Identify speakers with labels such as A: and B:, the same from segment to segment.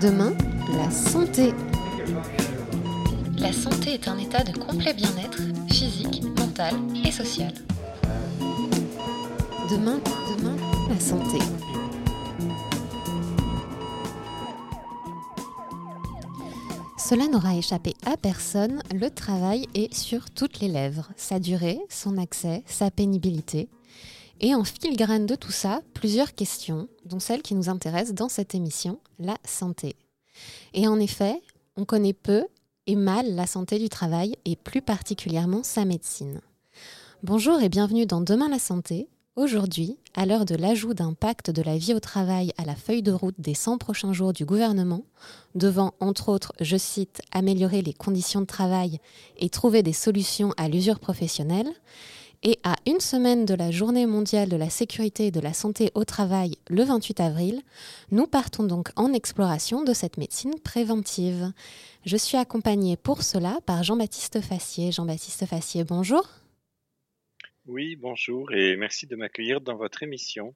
A: Demain, la santé.
B: La santé est un état de complet bien-être physique, mental et social.
A: Demain, demain, la santé. Cela n'aura échappé à personne, le travail est sur toutes les lèvres. Sa durée, son accès, sa pénibilité. Et en filigrane de tout ça, plusieurs questions, dont celle qui nous intéresse dans cette émission, la santé. Et en effet, on connaît peu et mal la santé du travail et plus particulièrement sa médecine. Bonjour et bienvenue dans Demain la santé. Aujourd'hui, à l'heure de l'ajout d'un pacte de la vie au travail à la feuille de route des 100 prochains jours du gouvernement, devant, entre autres, je cite, améliorer les conditions de travail et trouver des solutions à l'usure professionnelle, et à une semaine de la Journée mondiale de la sécurité et de la santé au travail, le 28 avril, nous partons donc en exploration de cette médecine préventive. Je suis accompagnée pour cela par Jean-Baptiste Fassier. Jean-Baptiste Fassier, bonjour.
C: Oui, bonjour et merci de m'accueillir dans votre émission.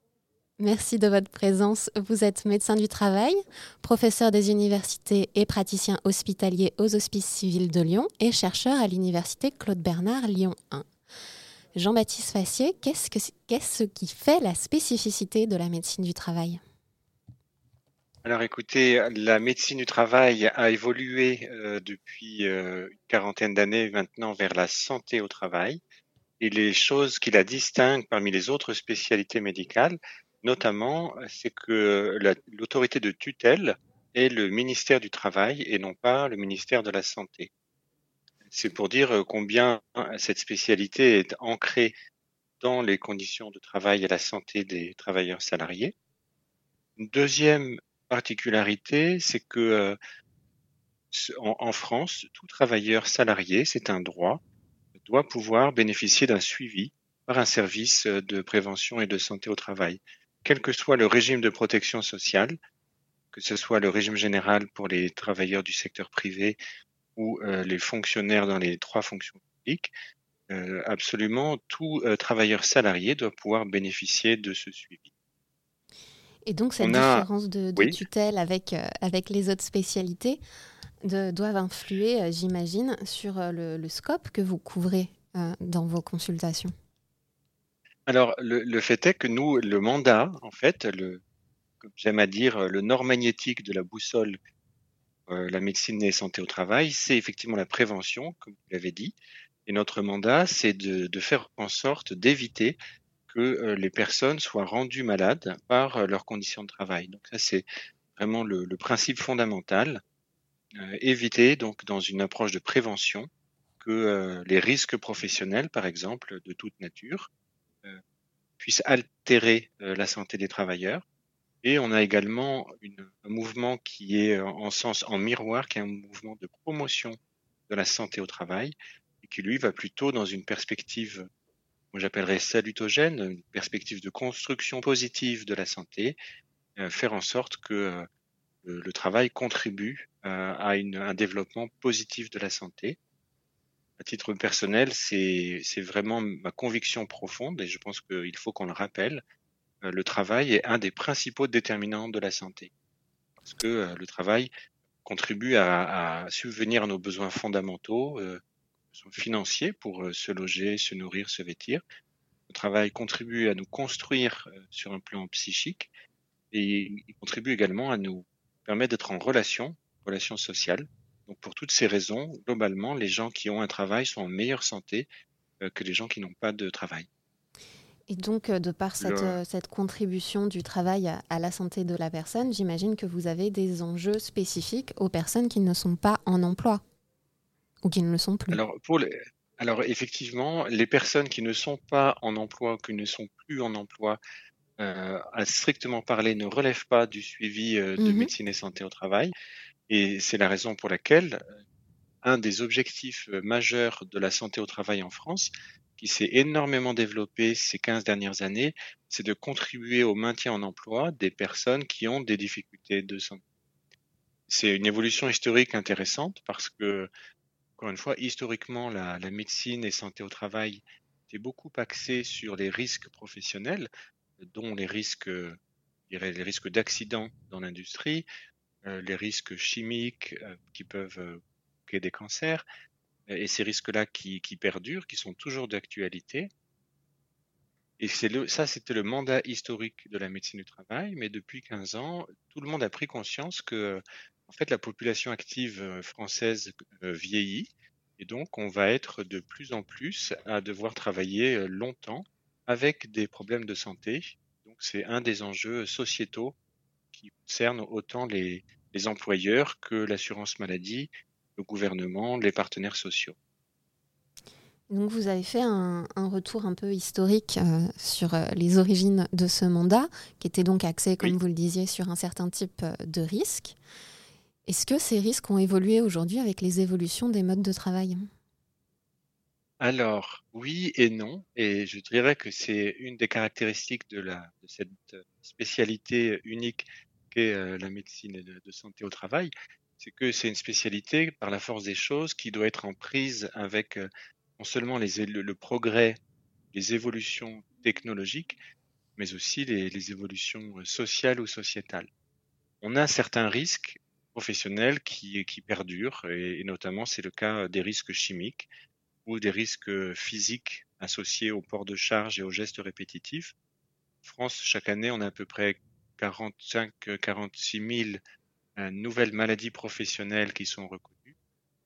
A: Merci de votre présence. Vous êtes médecin du travail, professeur des universités et praticien hospitalier aux Hospices civils de Lyon et chercheur à l'université Claude Bernard Lyon 1. Jean-Baptiste Fassier, qu'est-ce, qui fait la spécificité de la médecine du travail?
C: Alors écoutez, la médecine du travail a évolué euh, depuis euh, une quarantaine d'années maintenant vers la santé au travail. Et les choses qui la distinguent parmi les autres spécialités médicales, notamment, c'est que l'autorité de tutelle est le ministère du Travail et non pas le ministère de la Santé. C'est pour dire euh, combien hein, cette spécialité est ancrée dans les conditions de travail et la santé des travailleurs salariés. Deuxième particularité, c'est que euh, en, France, tout travailleur salarié, c'est un droit, doit pouvoir bénéficier d'un suivi par un service de prévention et de santé au travail, quel que soit le régime de protection sociale, que ce soit le régime général pour les travailleurs du secteur privé ou euh, les fonctionnaires dans les trois fonctions publiques, euh, absolument tout euh, travailleur salarié doit pouvoir bénéficier de ce suivi.
A: Et donc cette différence de, tutelle avec, avec les autres spécialités de, doivent influer, j'imagine, sur le, scope que vous couvrez dans vos consultations?
C: Alors le, le, fait est que nous, le mandat, en fait, le, j'aime à dire, le nord magnétique de la boussole la médecine et santé au travail, c'est effectivement la prévention, comme vous l'avez dit. Et notre mandat, c'est de, faire en sorte d'éviter que euh, les personnes soient rendues malades par euh, leurs conditions de travail. Donc ça, c'est vraiment le, principe fondamental. éviter, donc, dans une approche de prévention, que les risques professionnels, par exemple, de toute nature, puissent altérer la santé des travailleurs et on a également une, un mouvement qui est euh, en sens en miroir, qui est un mouvement de promotion de la santé au travail, et qui lui va plutôt dans une perspective, moi j'appellerais salutogène, une perspective de construction positive de la santé, euh, faire en sorte que euh, le, travail contribue à une, un développement positif de la santé. À titre personnel, c'est vraiment ma conviction profonde, et je pense qu'il faut qu'on le rappelle, euh, le travail est un des principaux déterminants de la santé. Parce que euh, le travail contribue à, subvenir à nos besoins fondamentaux, euh, financiers pour se loger, se nourrir, se vêtir. Le travail contribue à nous construire sur un plan psychique et il contribue également à nous permettre d'être en relation, relation sociale. Donc pour toutes ces raisons, globalement, les gens qui ont un travail sont en meilleure santé que les gens qui n'ont pas de travail.
A: Et donc, euh, de par cette, euh, cette contribution du travail à, la santé de la personne, j'imagine que vous avez des enjeux spécifiques aux personnes qui ne sont pas en emploi ou qui ne le sont plus.
C: Alors, pour les... Alors effectivement, les personnes qui ne sont pas en emploi, qui ne sont plus en emploi, euh, à strictement parler, ne relèvent pas du suivi de mhm. médecine et santé au travail. Et c'est la raison pour laquelle un des objectifs majeurs de la santé au travail en France, qui s'est énormément développé ces 15 dernières années, c'est de contribuer au maintien en emploi des personnes qui ont des difficultés de santé. C'est une évolution historique intéressante parce que, encore une fois, historiquement, la, médecine et santé au travail étaient beaucoup axée sur les risques professionnels, dont les risques, les risques d'accidents dans l'industrie, les risques chimiques qui peuvent créer des cancers, et ces risques-là qui, perdurent, qui sont toujours d'actualité. Et ça, c'était le mandat historique de la médecine du travail, mais depuis 15 ans, tout le monde a pris conscience que, en fait, la population active française vieillit, et donc on va être de plus en plus à devoir travailler longtemps avec des problèmes de santé. Donc c'est un des enjeux sociétaux qui concernent autant les employeurs que l'assurance maladie, le gouvernement, les partenaires sociaux.
A: Donc vous avez fait un, retour un peu historique euh, sur euh, les origines de ce mandat, qui était donc axé, comme vous le disiez, sur un certain type euh, de risques. Est-ce que ces risques ont évolué aujourd'hui avec les évolutions des modes de travail?
C: Alors, oui et non. Et je dirais que c'est une des caractéristiques de, la, de cette spécialité unique qu'est la médecine de santé au travail, c'est que c'est une spécialité par la force des choses qui doit être en prise avec non seulement les, le, progrès, les évolutions technologiques, mais aussi les, évolutions euh, sociales ou sociétales. On a certains risques professionnels qui, qui perdurent, et, notamment c'est le cas des risques chimiques ou des risques physiques associés au port de charge et aux gestes répétitifs. En France, chaque année, on a à peu près 45-46 000 euh, nouvelles maladies professionnelles qui sont reconnues,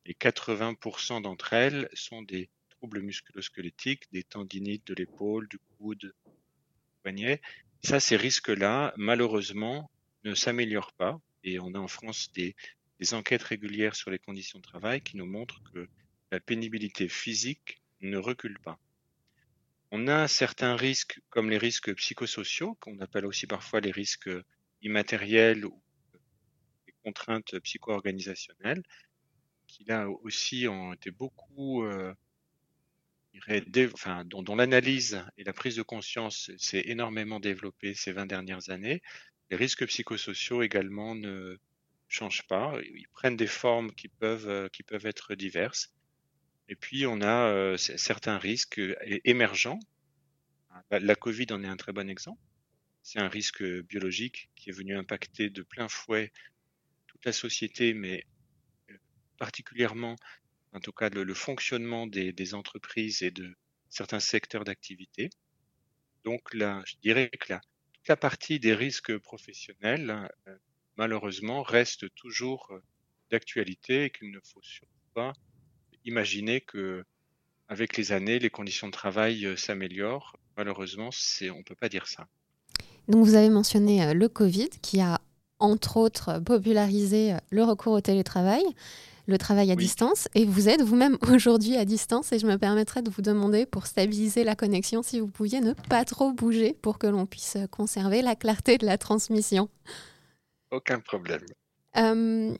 C: et 80% d'entre elles sont des troubles musculosquelettiques, des tendinites de l'épaule, du coude, du poignet. Ça, ces risques-là, malheureusement, ne s'améliorent pas. Et on a en France des, enquêtes régulières sur les conditions de travail qui nous montrent que la pénibilité physique ne recule pas. On a certains risques, comme les risques psychosociaux, qu'on appelle aussi parfois les risques immatériels ou contraintes psycho-organisationnelles, qui là aussi ont été beaucoup euh, enfin, dont, l'analyse et la prise de conscience s'est énormément développée ces 20 dernières années. Les risques psychosociaux également ne changent pas. Ils prennent des formes qui peuvent, euh, qui peuvent être diverses. Et puis, on a euh, certains risques émergents. La, Covid en est un très bon exemple. C'est un risque biologique qui est venu impacter de plein fouet la société, mais euh, particulièrement en tout cas le, fonctionnement des, entreprises et de certains secteurs d'activité. Donc là, je dirais que la, toute la partie des risques professionnels, euh, malheureusement, reste toujours euh, d'actualité et qu'il ne faut surtout pas imaginer que avec les années, les conditions de travail s'améliorent. Malheureusement, on ne peut pas dire ça.
A: Donc vous avez mentionné le Covid qui a entre autres popularisé le recours au télétravail le travail à distance. Et vous êtes vous-même aujourd'hui à distance. Et je me permettrais de vous demander, pour stabiliser la connexion, si vous pouviez ne pas trop bouger pour que l'on puisse conserver la clarté de la transmission.
C: Aucun problème.
A: Euh,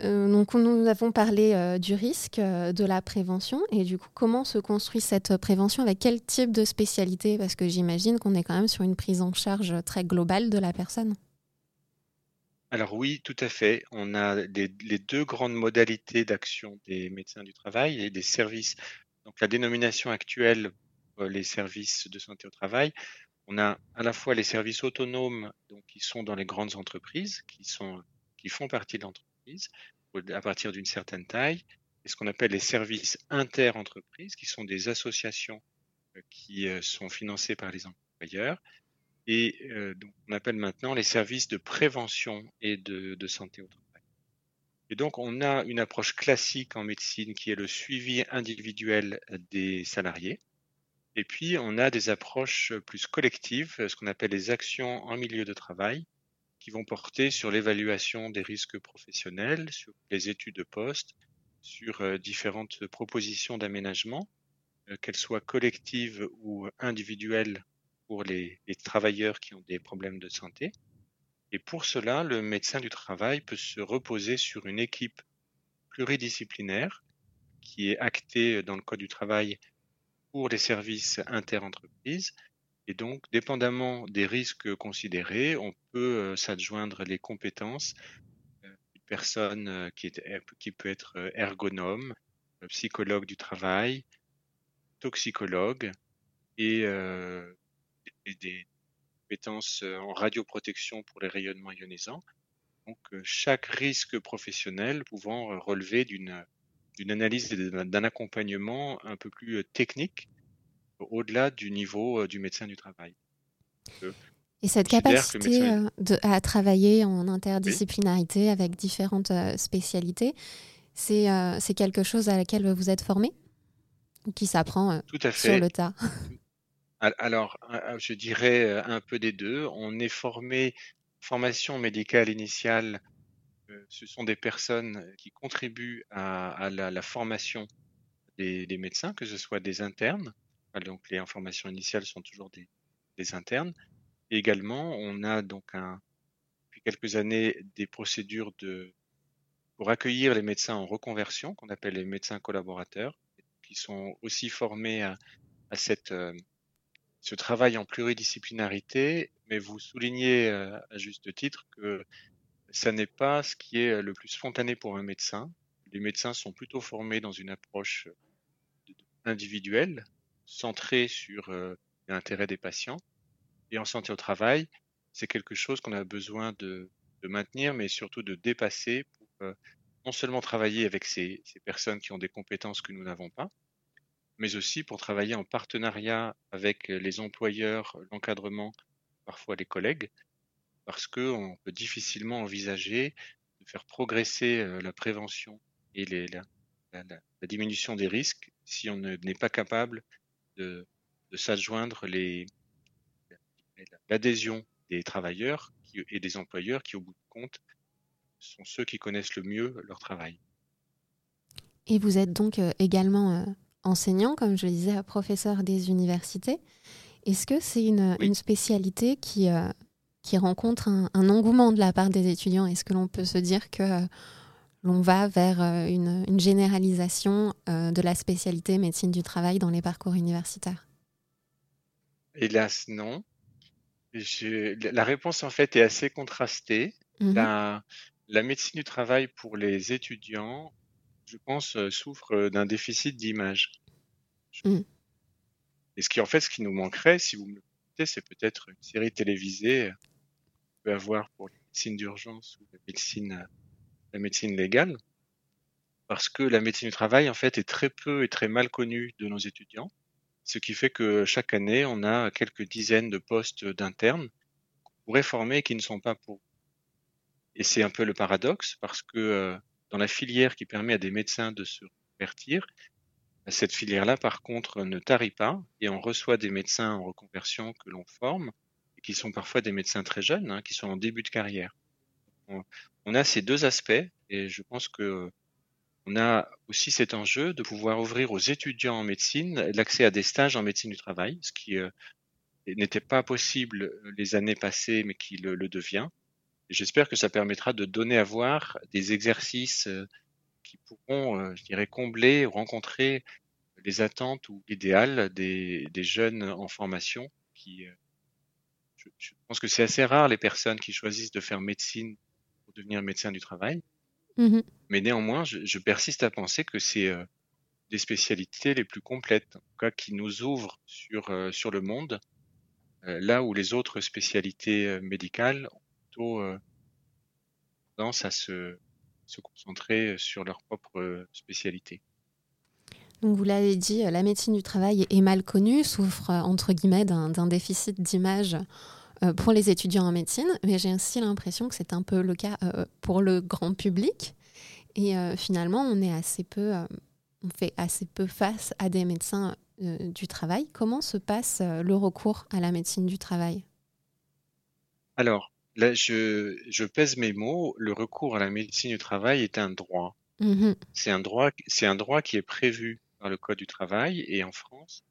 A: euh, donc nous avons parlé euh, du risque, de la prévention et du coup comment se construit cette prévention? Avec quel type de spécialité? Parce que j'imagine qu'on est quand même sur une prise en charge très globale de la personne.
C: Alors oui, tout à fait. On a les, deux grandes modalités d'action des médecins du travail et des services. Donc la dénomination actuelle, les services de santé au travail, on a à la fois les services autonomes, donc qui sont dans les grandes entreprises, qui sont qui font partie de l'entreprise à partir d'une certaine taille, et ce qu'on appelle les services inter-entreprises, qui sont des associations euh, qui euh, sont financées par les employeurs et euh, donc on appelle maintenant les services de prévention et de, santé au travail. Et donc on a une approche classique en médecine qui est le suivi individuel des salariés. Et puis on a des approches plus collectives, ce qu'on appelle les actions en milieu de travail, qui vont porter sur l'évaluation des risques professionnels, sur les études de poste, sur euh, différentes propositions d'aménagement, euh, qu'elles soient collectives ou individuelles pour les, travailleurs qui ont des problèmes de santé. Et pour cela, le médecin du travail peut se reposer sur une équipe pluridisciplinaire qui est actée dans le Code du travail pour les services inter-entreprises. Et donc, dépendamment des risques considérés, on peut euh, s'adjoindre les compétences d'une personne euh, qui, est, peut être ergonome, psychologue du travail, toxicologue et euh, des compétences euh, en radioprotection pour les rayonnements ionisants. donc chaque risque professionnel pouvant relever d'une analyse et d'un accompagnement un peu plus technique au-delà du niveau du médecin du travail.
A: Et cette capacité de, à travailler en interdisciplinarité avec différentes spécialités, c'est c'est quelque chose à laquelle vous êtes formé? Ou qui s'apprend sur le tas?
C: Alors, je dirais un peu des deux. On est formé, formation médicale initiale, ce sont des personnes qui contribuent à, la, formation des, médecins, que ce soit des internes. Donc, les informations initiales sont toujours des, internes. Également, on a donc depuis quelques années des procédures de, pour accueillir les médecins en reconversion, qu'on appelle les médecins collaborateurs, qui sont aussi formés à, à cette, ce travail en pluridisciplinarité, mais vous soulignez euh, à juste titre que ça n'est pas ce qui est le plus spontané pour un médecin. Les médecins sont plutôt formés dans une approche individuelle, centrée sur euh, l'intérêt des patients. Et en santé au travail, c'est quelque chose qu'on a besoin de, maintenir, mais surtout de dépasser pour euh, non seulement travailler avec ces personnes qui ont des compétences que nous n'avons pas, mais aussi pour travailler en partenariat avec les employeurs, l'encadrement, parfois les collègues, parce qu'on peut difficilement envisager de faire progresser euh, la prévention et la, diminution des risques si on n'est pas capable de, de s'adjoindre l'adhésion des travailleurs et des employeurs qui, au bout de compte, sont ceux qui connaissent le mieux leur travail.
A: Et vous êtes donc euh, également euh, enseignant, comme je le disais, professeur des universités. Est-ce que c'est une, une, spécialité qui, euh, qui rencontre un, engouement de la part des étudiants? Est-ce que l'on peut se dire que euh, l'on va vers euh, une, une généralisation de la spécialité médecine du travail dans les parcours universitaires?
C: Hélas, non. la réponse, en fait, est assez contrastée. Mmh la, la médecine du travail pour les étudiants je pense, euh, souffre euh, d'un déficit d'image. Mmh. Et ce qui, en fait, ce qui nous manquerait, si vous me le dites, c'est peut-être une série télévisée qu'on peut avoir pour la médecine d'urgence ou la médecine, euh, la médecine légale. Parce que la médecine du travail, en fait, est très peu et très mal connue de nos étudiants. Ce qui fait que chaque année, on a quelques dizaines de postes d'internes qu'on pourrait former et qui ne sont pas pour. Et c'est un peu le paradoxe parce que dans la filière qui permet à des médecins de se convertir. Cette filière-là, par contre, ne tarit pas et on reçoit des médecins en reconversion que l'on forme et qui sont parfois des médecins très jeunes, hein, qui sont en début de carrière. On, a ces deux aspects et je pense que on a aussi cet enjeu de pouvoir ouvrir aux étudiants en médecine l'accès à des stages en médecine du travail, ce qui euh, n'était pas possible les années passées, mais qui le devient. J'espère que ça permettra de donner à voir des exercices euh, qui pourront, euh, je dirais, combler ou rencontrer les attentes ou idéales des, des jeunes en formation. Qui, euh, je, je pense que c'est assez rare les personnes qui choisissent de faire médecine pour devenir médecin du travail. Mmh Mais néanmoins, je, je, persiste à penser que c'est des spécialités les plus complètes, en tout cas qui nous ouvrent sur, sur le monde, là où les autres spécialités médicales plutôt euh, tendance à se, se, concentrer sur leur propre euh, spécialité.
A: Donc vous l'avez dit, la médecine du travail est mal connue, souffre entre guillemets d'un déficit d'image euh, pour les étudiants en médecine, mais j'ai aussi l'impression que c'est un peu le cas pour le grand public. Et finalement, on est assez peu, on fait assez peu face à des médecins du travail. Comment se passe le recours à la médecine du travail?
C: Alors, Là, je, je pèse mes mots. Le recours à la médecine du travail est un droit. Mmh c'est un droit, c'est un droit qui est prévu par le Code du travail et en France,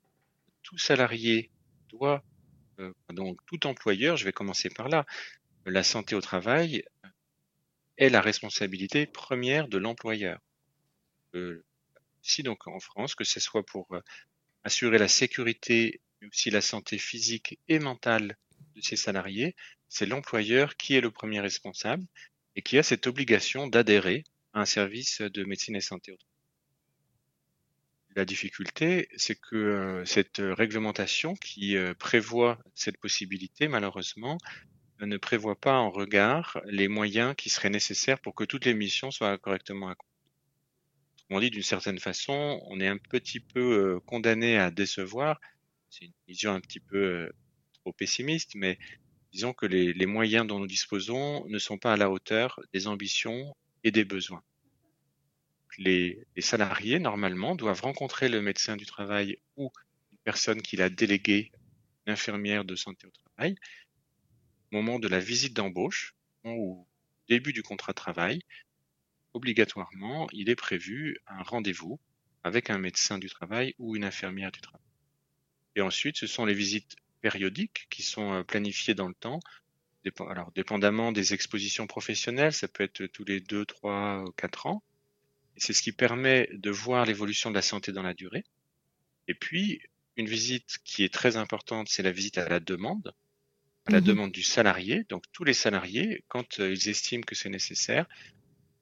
C: tout salarié doit, euh, donc tout employeur, je vais commencer par là, la santé au travail est la responsabilité première de l'employeur. Euh, si donc en France, que ce soit pour euh, assurer la sécurité, mais aussi la santé physique et mentale de ses salariés, c'est l'employeur qui est le premier responsable et qui a cette obligation d'adhérer à un service de médecine et santé. La difficulté, c'est que euh, cette réglementation qui euh, prévoit cette possibilité, malheureusement, ne prévoit pas en regard les moyens qui seraient nécessaires pour que toutes les missions soient correctement accomplies. On dit d'une certaine façon, on est un petit peu condamné à décevoir. C'est une vision un petit peu trop pessimiste, mais disons que les, moyens dont nous disposons ne sont pas à la hauteur des ambitions et des besoins. Les, les salariés, normalement, doivent rencontrer le médecin du travail ou une personne qui l'a délégué, une infirmière de santé au travail, au moment de la visite d'embauche ou début du contrat de travail, obligatoirement, il est prévu un rendez-vous avec un médecin du travail ou une infirmière du travail. Et ensuite, ce sont les visites périodiques qui sont euh, planifiées dans le temps. Alors, dépendamment des expositions professionnelles, ça peut être tous les 2, 3, 4 ans. C'est ce qui permet de voir l'évolution de la santé dans la durée. Et puis, une visite qui est très importante, c'est la visite à la demande, à la mmh demande du salarié. Donc, tous les salariés, quand euh, ils estiment que c'est nécessaire,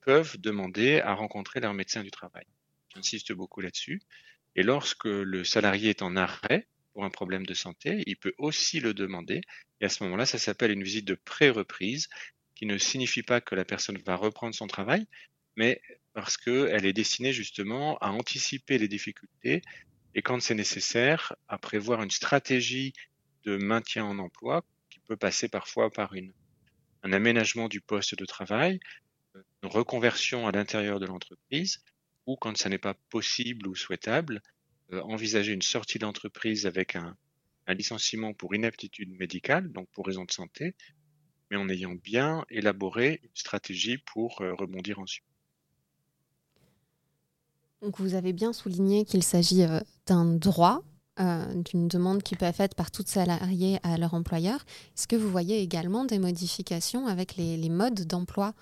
C: peuvent demander à rencontrer leur médecin du travail. J'insiste beaucoup là-dessus. Et lorsque le salarié est en arrêt pour un problème de santé, il peut aussi le demander. Et à ce moment-là, ça s'appelle une visite de pré-reprise, qui ne signifie pas que la personne va reprendre son travail, mais parce qu'elle est destinée justement à anticiper les difficultés et quand c'est nécessaire, à prévoir une stratégie de maintien en emploi qui peut passer parfois par une, un aménagement du poste de travail, une reconversion à l'intérieur de l'entreprise, ou quand ça n'est pas possible ou souhaitable, envisager une sortie d'entreprise avec un, licenciement pour inaptitude médicale, donc pour raison de santé, mais en ayant bien élaboré une stratégie pour euh, rebondir ensuite.
A: Donc vous avez bien souligné qu'il s'agit euh, d'un droit, d'une demande qui peut être faite par tout salarié à leur employeur. Est-ce que vous voyez également des modifications avec les modes d'emploi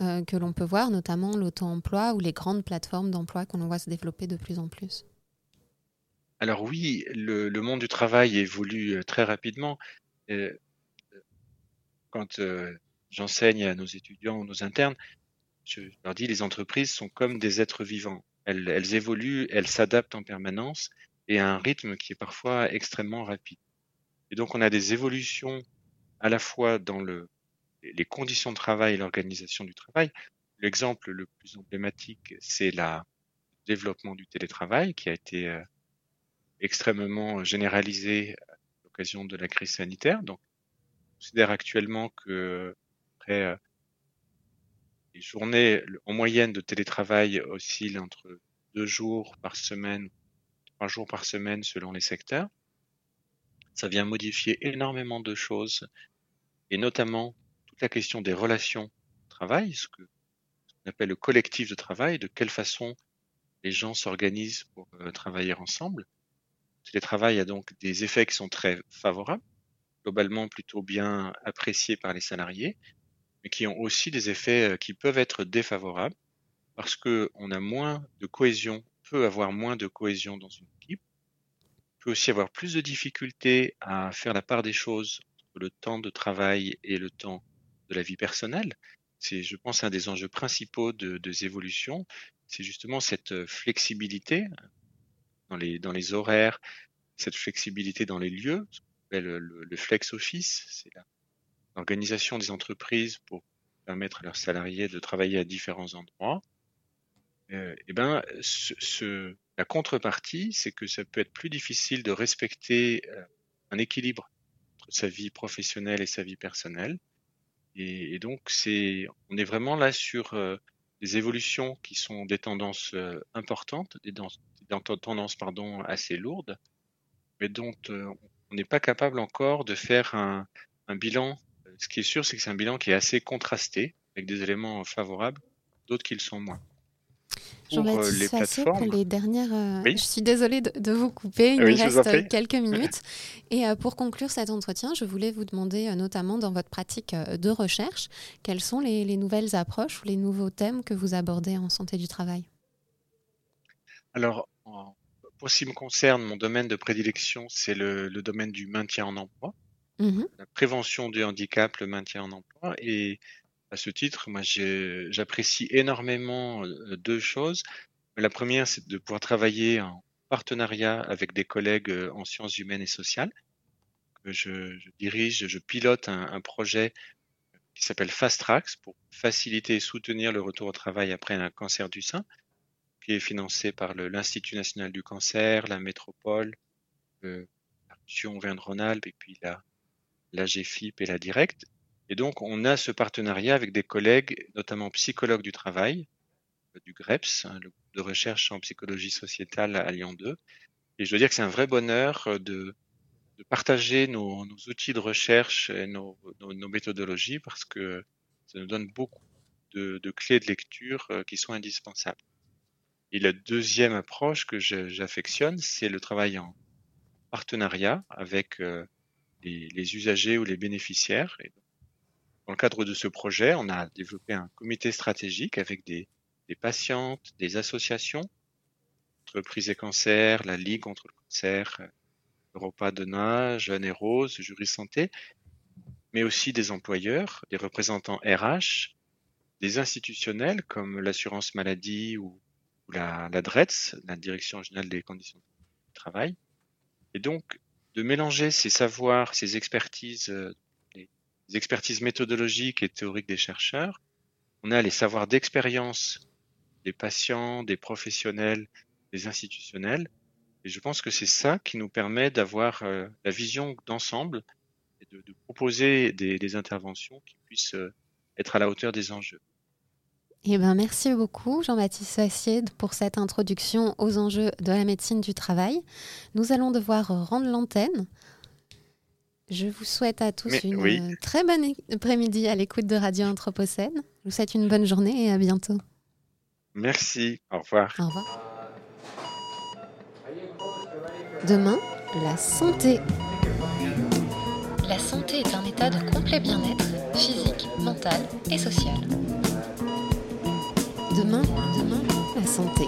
A: euh, que l'on peut voir, notamment l'auto-emploi ou les grandes plateformes d'emploi qu'on voit se développer de plus en plus?
C: Alors oui, le, monde du travail évolue très rapidement. Quand j'enseigne à nos étudiants nos internes, je leur dis les entreprises sont comme des êtres vivants. Elles, elles évoluent, elles s'adaptent en permanence et à un rythme qui est parfois extrêmement rapide. Et donc on a des évolutions à la fois dans le les conditions de travail et l'organisation du travail. L'exemple le plus emblématique, c'est le développement du télétravail qui a été extrêmement généralisé à l'occasion de la crise sanitaire. Donc, on considère actuellement que après, euh, les journées en moyenne de télétravail oscillent entre deux jours par semaine, trois jours par semaine selon les secteurs. Ça vient modifier énormément de choses et notamment la question des relations au travail, ce que appelle le collectif de travail, de quelle façon les gens s'organisent pour euh, travailler ensemble. Télétravail a donc des effets qui sont très favorables, globalement plutôt bien appréciés par les salariés, mais qui ont aussi des effets euh, qui peuvent être défavorables parce que on a moins de cohésion, peut avoir moins de cohésion dans une équipe, peut aussi avoir plus de difficultés à faire la part des choses entre le temps de travail et le temps de la vie personnelle. C'est, je pense, un des enjeux principaux de, des évolutions, c'est justement cette euh, flexibilité dans les, dans les horaires, cette flexibilité dans les lieux, ce qu'on appelle le, flex office, c'est l'organisation des entreprises pour permettre à leurs salariés de travailler à différents endroits. Euh, et ben, ce, la contrepartie, c'est que ça peut être plus difficile de respecter euh, un équilibre entre sa vie professionnelle et sa vie personnelle. Et, donc, c'est, on est vraiment là sur euh, des évolutions qui sont des tendances euh, importantes, des, tendances pardon, assez lourdes, mais dont euh, on n'est pas capable encore de faire un, un bilan. Ce qui est sûr, c'est que c'est un bilan qui est assez contrasté, avec des éléments favorables, d'autres qui le sont moins.
A: Jean-Baptiste euh, pour les dernières. Euh, je suis désolée de, vous couper, il nous reste quelques minutes. Et euh, pour conclure cet entretien, je voulais vous demander, notamment dans votre pratique de recherche, quelles sont les, nouvelles approches ou les nouveaux thèmes que vous abordez en santé du travail?
C: Alors, pour ce qui me concerne, mon domaine de prédilection, c'est le, domaine du maintien en emploi, mmh la prévention du handicap, le maintien en emploi. Et à ce titre, moi, j'apprécie énormément euh, deux choses. La première, c'est de pouvoir travailler en partenariat avec des collègues euh, en sciences humaines et sociales. je, dirige, je pilote un, projet qui s'appelle Fast Tracks pour faciliter et soutenir le retour au travail après un cancer du sein, qui est financé par l'Institut national du cancer, la métropole, la région et puis la, la GFIP et la Direct. Et donc, on a ce partenariat avec des collègues, notamment psychologues du travail, euh, du GREPS, hein, le groupe de recherche en psychologie sociétale à Lyon 2. Et je dois dire que c'est un vrai bonheur euh, de, partager nos, outils de recherche et nos, nos, méthodologies parce que ça nous donne beaucoup de, de clés de lecture euh, qui sont indispensables. Et la deuxième approche que j'affectionne, c'est le travail en partenariat avec les, les, usagers ou les bénéficiaires. Dans le cadre de ce projet, on a développé un comité stratégique avec des, des patientes, des associations, Entreprises et Cancer, la Ligue contre le cancer, Europa Dona, Jeunes et Rose, Jury Santé, mais aussi des employeurs, des représentants RH, des institutionnels comme l'assurance maladie ou, la, la DRETS, la Direction générale des conditions de travail. Et donc, de mélanger ces savoirs, ces expertises euh, les expertises méthodologiques et théoriques des chercheurs, on a les savoirs d'expérience des patients, des professionnels, des institutionnels. Et je pense que c'est ça qui nous permet d'avoir euh, la vision d'ensemble et de, proposer des, interventions qui puissent euh, être à la hauteur des enjeux.
A: Eh ben, merci beaucoup Jean-Baptiste Sassier pour cette introduction aux enjeux de la médecine du travail. Nous allons devoir rendre l'antenne. Je vous souhaite à tous une très bonne après-midi à l'écoute de Radio Anthropocène. Je vous souhaite une bonne journée et à bientôt.
C: Merci, au revoir.
A: Au revoir. Demain, la santé.
B: La santé est un état de complet bien-être physique, mental et social.
A: Demain, demain, la santé.